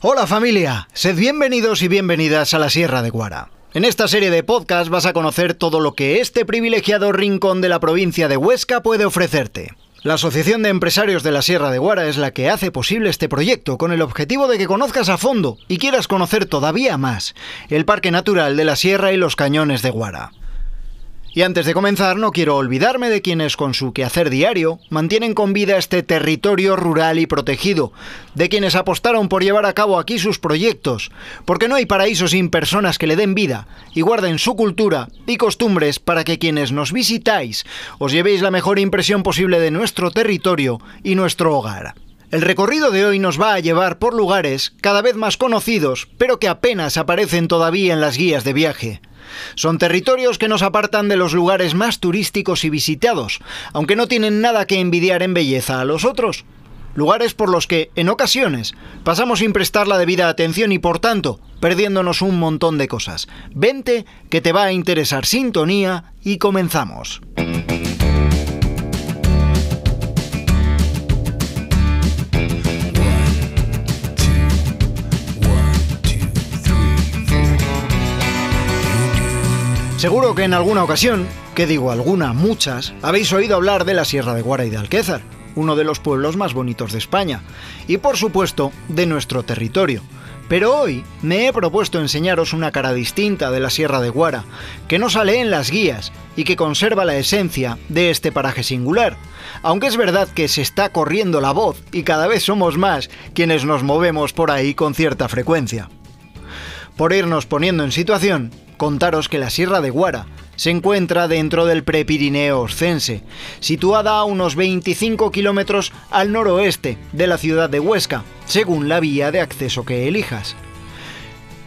Hola familia, sed bienvenidos y bienvenidas a la Sierra de Guara. En esta serie de podcast vas a conocer todo lo que este privilegiado rincón de la provincia de Huesca puede ofrecerte. La Asociación de Empresarios de la Sierra de Guara es la que hace posible este proyecto con el objetivo de que conozcas a fondo y quieras conocer todavía más el Parque Natural de la Sierra y los Cañones de Guara. Y antes de comenzar, no quiero olvidarme de quienes con su quehacer diario mantienen con vida este territorio rural y protegido, de quienes apostaron por llevar a cabo aquí sus proyectos, porque no hay paraíso sin personas que le den vida y guarden su cultura y costumbres para que quienes nos visitáis os llevéis la mejor impresión posible de nuestro territorio y nuestro hogar. El recorrido de hoy nos va a llevar por lugares cada vez más conocidos, pero que apenas aparecen todavía en las guías de viaje. Son territorios que nos apartan de los lugares más turísticos y visitados, aunque no tienen nada que envidiar en belleza a los otros. Lugares por los que, en ocasiones, pasamos sin prestar la debida atención y, por tanto, perdiéndonos un montón de cosas. Vente, que te va a interesar sintonía y comenzamos. Seguro que en alguna ocasión, que digo alguna, muchas, habéis oído hablar de la Sierra de Guara y de Alquézar, uno de los pueblos más bonitos de España, y por supuesto de nuestro territorio. Pero hoy me he propuesto enseñaros una cara distinta de la Sierra de Guara, que no sale en las guías y que conserva la esencia de este paraje singular. Aunque es verdad que se está corriendo la voz y cada vez somos más quienes nos movemos por ahí con cierta frecuencia. Por irnos poniendo en situación, contaros que la Sierra de Guara se encuentra dentro del Prepirineo Oscense, situada a unos 25 kilómetros al noroeste de la ciudad de Huesca, según la vía de acceso que elijas.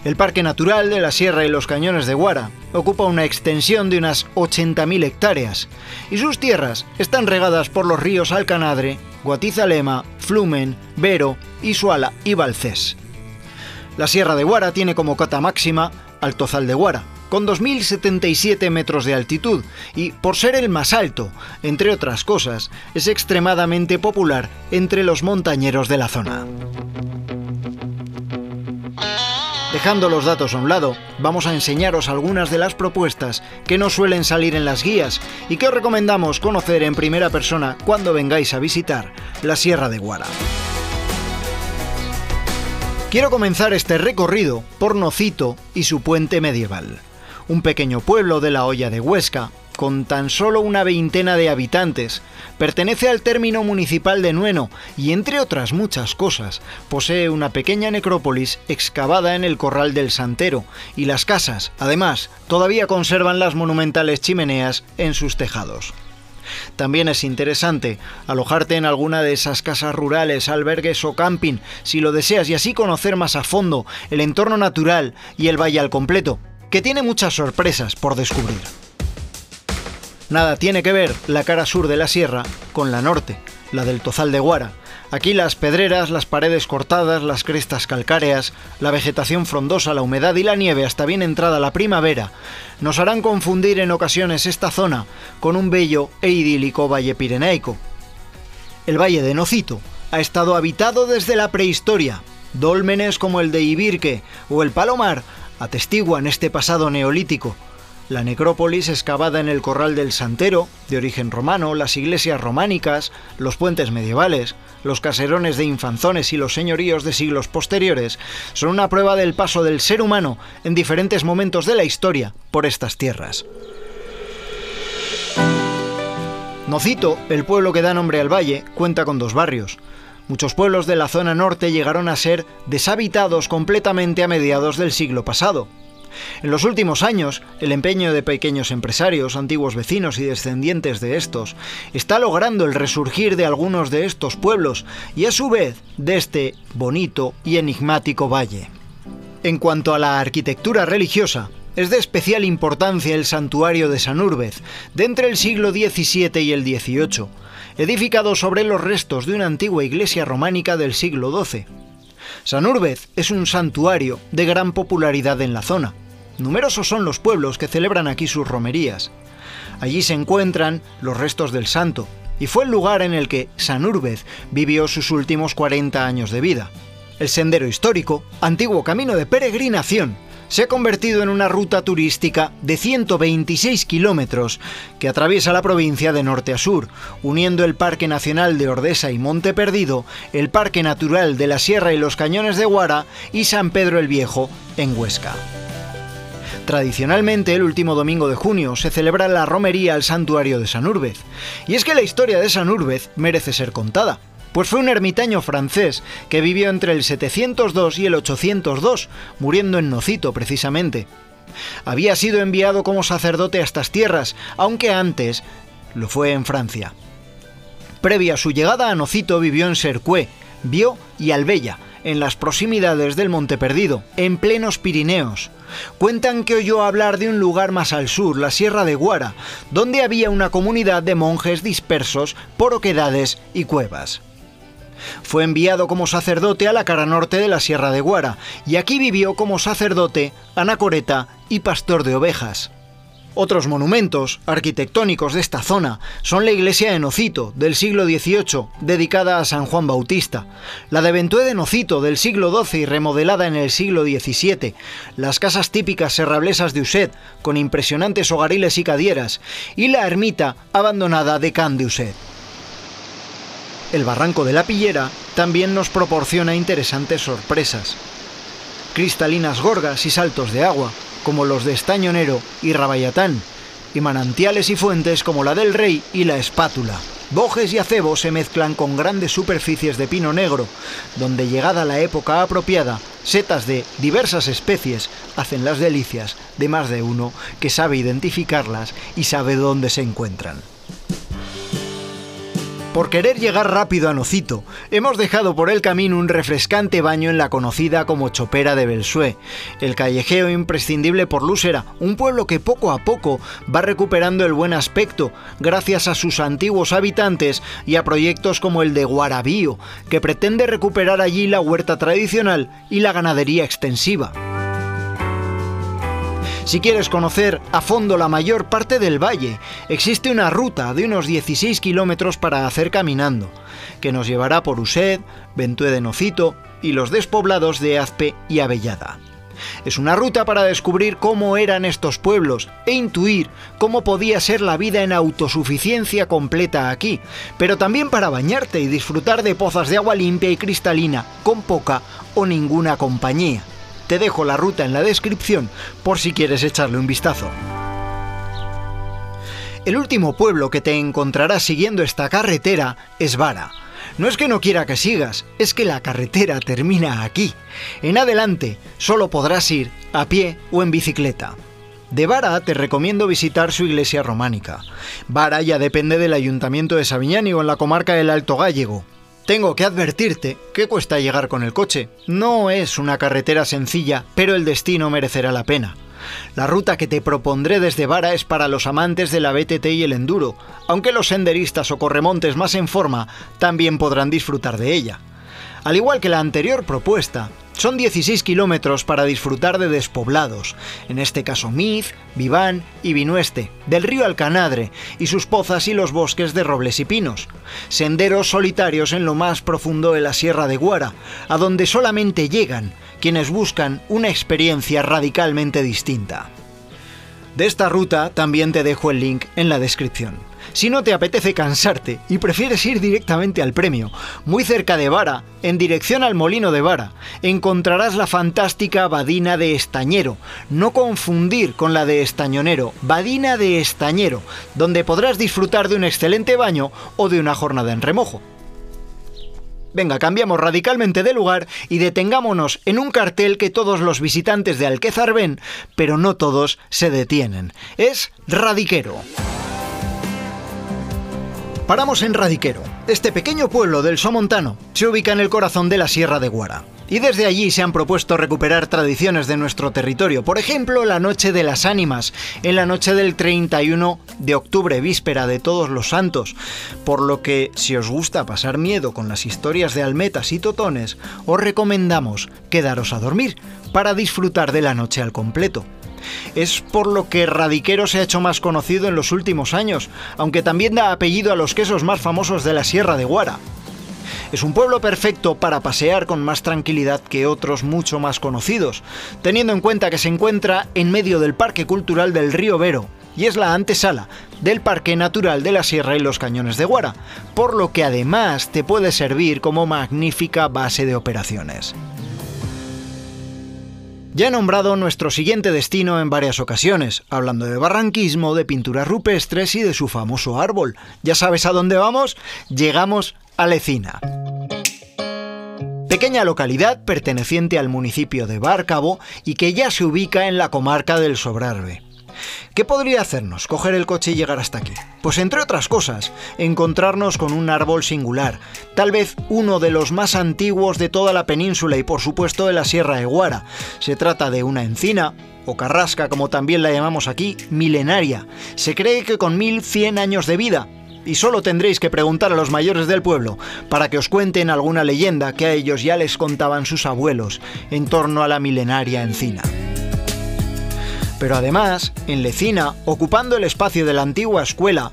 El Parque Natural de la Sierra y los Cañones de Guara ocupa una extensión de unas 80.000 hectáreas y sus tierras están regadas por los ríos Alcanadre, Guatizalema, Flumen, Vero, Isuala y Balcés. La Sierra de Guara tiene como cota máxima Altozal de Guara, con 2.077 metros de altitud y, por ser el más alto, entre otras cosas, es extremadamente popular entre los montañeros de la zona. Dejando los datos a un lado, vamos a enseñaros algunas de las propuestas que no suelen salir en las guías y que os recomendamos conocer en primera persona cuando vengáis a visitar la Sierra de Guara. Quiero comenzar este recorrido por Nocito y su puente medieval, un pequeño pueblo de la Hoya de Huesca, con tan solo una veintena de habitantes, pertenece al término municipal de Nueno y, entre otras muchas cosas, posee una pequeña necrópolis excavada en el corral del Santero, y las casas, además, todavía conservan las monumentales chimeneas en sus tejados. También es interesante alojarte en alguna de esas casas rurales, albergues o camping, si lo deseas, y así conocer más a fondo el entorno natural y el valle al completo, que tiene muchas sorpresas por descubrir. Nada tiene que ver la cara sur de la sierra con la norte, la del Tozal de Guara, Aquí las pedreras, las paredes cortadas, las crestas calcáreas, la vegetación frondosa, la humedad y la nieve hasta bien entrada la primavera nos harán confundir en ocasiones esta zona con un bello e idílico valle pirenaico. El valle de Nocito ha estado habitado desde la prehistoria. Dólmenes como el de Ibirque o el Palomar atestiguan este pasado neolítico. La necrópolis excavada en el corral del Santero, de origen romano, las iglesias románicas, los puentes medievales, los caserones de infanzones y los señoríos de siglos posteriores son una prueba del paso del ser humano en diferentes momentos de la historia por estas tierras. Nocito, el pueblo que da nombre al valle, cuenta con dos barrios. Muchos pueblos de la zona norte llegaron a ser deshabitados completamente a mediados del siglo pasado, en los últimos años, el empeño de pequeños empresarios, antiguos vecinos y descendientes de estos, está logrando el resurgir de algunos de estos pueblos y a su vez de este bonito y enigmático valle. En cuanto a la arquitectura religiosa, es de especial importancia el santuario de San Urbez, de entre el siglo XVII y el XVIII, edificado sobre los restos de una antigua iglesia románica del siglo XII. San Urbez es un santuario de gran popularidad en la zona, Numerosos son los pueblos que celebran aquí sus romerías. Allí se encuentran los restos del santo, y fue el lugar en el que San Urbez vivió sus últimos 40 años de vida. El sendero histórico, antiguo camino de peregrinación, se ha convertido en una ruta turística de 126 kilómetros que atraviesa la provincia de norte a sur, uniendo el Parque Nacional de Ordesa y Monte Perdido, el Parque Natural de la Sierra y los Cañones de Guara y San Pedro el Viejo en Huesca. Tradicionalmente, el último domingo de junio se celebra la romería al santuario de San Urbez. Y es que la historia de San Urbez merece ser contada pues fue un ermitaño francés que vivió entre el 702 y el 802, muriendo en Nocito precisamente. Había sido enviado como sacerdote a estas tierras, aunque antes lo fue en Francia. Previa a su llegada a Nocito vivió en Sercué, Bio y Albella, en las proximidades del Monte Perdido, en plenos Pirineos. Cuentan que oyó hablar de un lugar más al sur, la Sierra de Guara, donde había una comunidad de monjes dispersos por oquedades y cuevas. Fue enviado como sacerdote a la cara norte de la Sierra de Guara y aquí vivió como sacerdote, anacoreta y pastor de ovejas. Otros monumentos arquitectónicos de esta zona son la iglesia de Nocito del siglo XVIII, dedicada a San Juan Bautista, la de Ventué de Nocito del siglo XII y remodelada en el siglo XVII, las casas típicas serrablesas de Uset con impresionantes hogariles y cadieras, y la ermita abandonada de Can de Uset. El barranco de la Pillera también nos proporciona interesantes sorpresas. Cristalinas gorgas y saltos de agua, como los de Estañonero y Rabayatán, y manantiales y fuentes como la del Rey y la Espátula. Bojes y acebos se mezclan con grandes superficies de pino negro, donde llegada la época apropiada, setas de diversas especies hacen las delicias de más de uno que sabe identificarlas y sabe dónde se encuentran. Por querer llegar rápido a Nocito, hemos dejado por el camino un refrescante baño en la conocida como Chopera de Belsué, el callejeo imprescindible por Lúsera, un pueblo que poco a poco va recuperando el buen aspecto gracias a sus antiguos habitantes y a proyectos como el de Guarabío, que pretende recuperar allí la huerta tradicional y la ganadería extensiva. Si quieres conocer a fondo la mayor parte del valle, existe una ruta de unos 16 kilómetros para hacer caminando, que nos llevará por Used, Ventué de Nocito y los despoblados de Azpe y Avellada. Es una ruta para descubrir cómo eran estos pueblos e intuir cómo podía ser la vida en autosuficiencia completa aquí, pero también para bañarte y disfrutar de pozas de agua limpia y cristalina con poca o ninguna compañía. Te dejo la ruta en la descripción por si quieres echarle un vistazo. El último pueblo que te encontrarás siguiendo esta carretera es Vara. No es que no quiera que sigas, es que la carretera termina aquí. En adelante solo podrás ir a pie o en bicicleta. De Vara te recomiendo visitar su iglesia románica. Vara ya depende del ayuntamiento de Sabiñánigo en la comarca del Alto Gállego. Tengo que advertirte que cuesta llegar con el coche. No es una carretera sencilla, pero el destino merecerá la pena. La ruta que te propondré desde Vara es para los amantes de la BTT y el enduro, aunque los senderistas o corremontes más en forma también podrán disfrutar de ella. Al igual que la anterior propuesta, son 16 kilómetros para disfrutar de despoblados, en este caso Miz, Viván y Vinueste, del río Alcanadre y sus pozas y los bosques de robles y pinos, senderos solitarios en lo más profundo de la Sierra de Guara, a donde solamente llegan quienes buscan una experiencia radicalmente distinta. De esta ruta también te dejo el link en la descripción. Si no te apetece cansarte y prefieres ir directamente al premio, muy cerca de Vara, en dirección al molino de Vara, encontrarás la fantástica Badina de Estañero, no confundir con la de Estañonero, Badina de Estañero, donde podrás disfrutar de un excelente baño o de una jornada en remojo. Venga, cambiamos radicalmente de lugar y detengámonos en un cartel que todos los visitantes de Alquezar ven, pero no todos se detienen. Es Radiquero. Paramos en Radiquero. Este pequeño pueblo del Somontano se ubica en el corazón de la Sierra de Guara. Y desde allí se han propuesto recuperar tradiciones de nuestro territorio. Por ejemplo, la Noche de las Ánimas, en la noche del 31 de octubre, víspera de Todos los Santos. Por lo que, si os gusta pasar miedo con las historias de almetas y totones, os recomendamos quedaros a dormir para disfrutar de la noche al completo. Es por lo que Radiquero se ha hecho más conocido en los últimos años, aunque también da apellido a los quesos más famosos de la Sierra de Guara. Es un pueblo perfecto para pasear con más tranquilidad que otros mucho más conocidos, teniendo en cuenta que se encuentra en medio del Parque Cultural del Río Vero, y es la antesala del Parque Natural de la Sierra y los Cañones de Guara, por lo que además te puede servir como magnífica base de operaciones. Ya he nombrado nuestro siguiente destino en varias ocasiones, hablando de barranquismo, de pinturas rupestres y de su famoso árbol. ¿Ya sabes a dónde vamos? Llegamos a Lecina. Pequeña localidad perteneciente al municipio de Bárcabo y que ya se ubica en la comarca del Sobrarbe. ¿Qué podría hacernos coger el coche y llegar hasta aquí? Pues entre otras cosas, encontrarnos con un árbol singular, tal vez uno de los más antiguos de toda la península y por supuesto de la Sierra de Guara. Se trata de una encina, o carrasca como también la llamamos aquí, milenaria. Se cree que con 1100 años de vida, y solo tendréis que preguntar a los mayores del pueblo para que os cuenten alguna leyenda que a ellos ya les contaban sus abuelos en torno a la milenaria encina. Pero además, en Lecina, ocupando el espacio de la antigua escuela,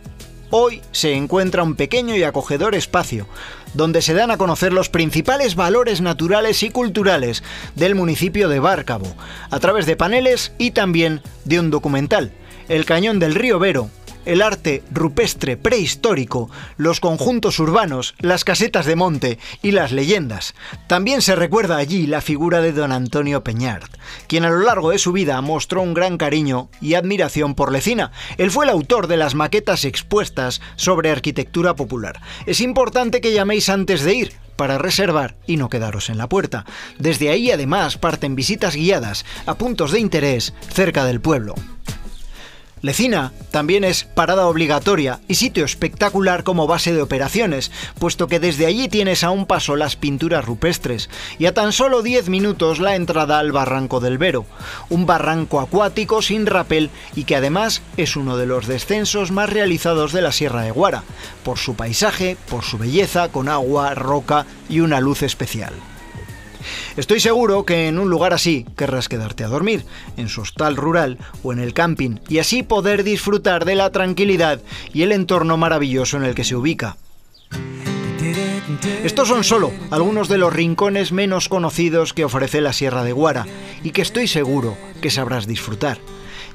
hoy se encuentra un pequeño y acogedor espacio donde se dan a conocer los principales valores naturales y culturales del municipio de Bárcabo, a través de paneles y también de un documental, El Cañón del Río Vero, el arte rupestre prehistórico, los conjuntos urbanos, las casetas de monte y las leyendas. También se recuerda allí la figura de don Antonio Peñart, quien a lo largo de su vida mostró un gran cariño y admiración por Lecina. Él fue el autor de las maquetas expuestas sobre arquitectura popular. Es importante que llaméis antes de ir, para reservar y no quedaros en la puerta. Desde ahí además parten visitas guiadas a puntos de interés cerca del pueblo. Lecina también es parada obligatoria y sitio espectacular como base de operaciones, puesto que desde allí tienes a un paso las pinturas rupestres y a tan solo 10 minutos la entrada al Barranco del Vero, un barranco acuático sin rapel y que además es uno de los descensos más realizados de la Sierra de Guara, por su paisaje, por su belleza con agua, roca y una luz especial. Estoy seguro que en un lugar así querrás quedarte a dormir, en su hostal rural o en el camping, y así poder disfrutar de la tranquilidad y el entorno maravilloso en el que se ubica. Estos son solo algunos de los rincones menos conocidos que ofrece la Sierra de Guara y que estoy seguro que sabrás disfrutar.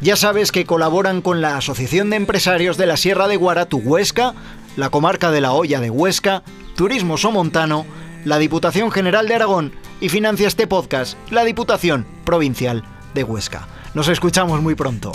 Ya sabes que colaboran con la Asociación de Empresarios de la Sierra de Guara Tu Huesca, la Comarca de la Hoya de Huesca, Turismo Somontano, la Diputación General de Aragón y financia este podcast la Diputación Provincial de Huesca. Nos escuchamos muy pronto.